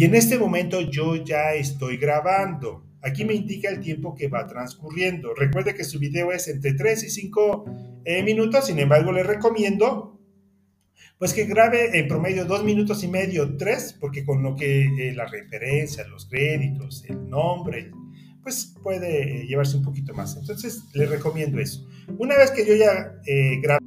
Y en este momento yo ya estoy grabando. Aquí me indica el tiempo que va transcurriendo. Recuerde que su video es entre 3 y 5 eh, minutos, sin embargo le recomiendo pues que grabe en promedio dos minutos y medio, tres, porque con lo que eh, la referencia, los créditos, el nombre, pues puede eh, llevarse un poquito más. Entonces, le recomiendo eso. Una vez que yo ya eh, grabé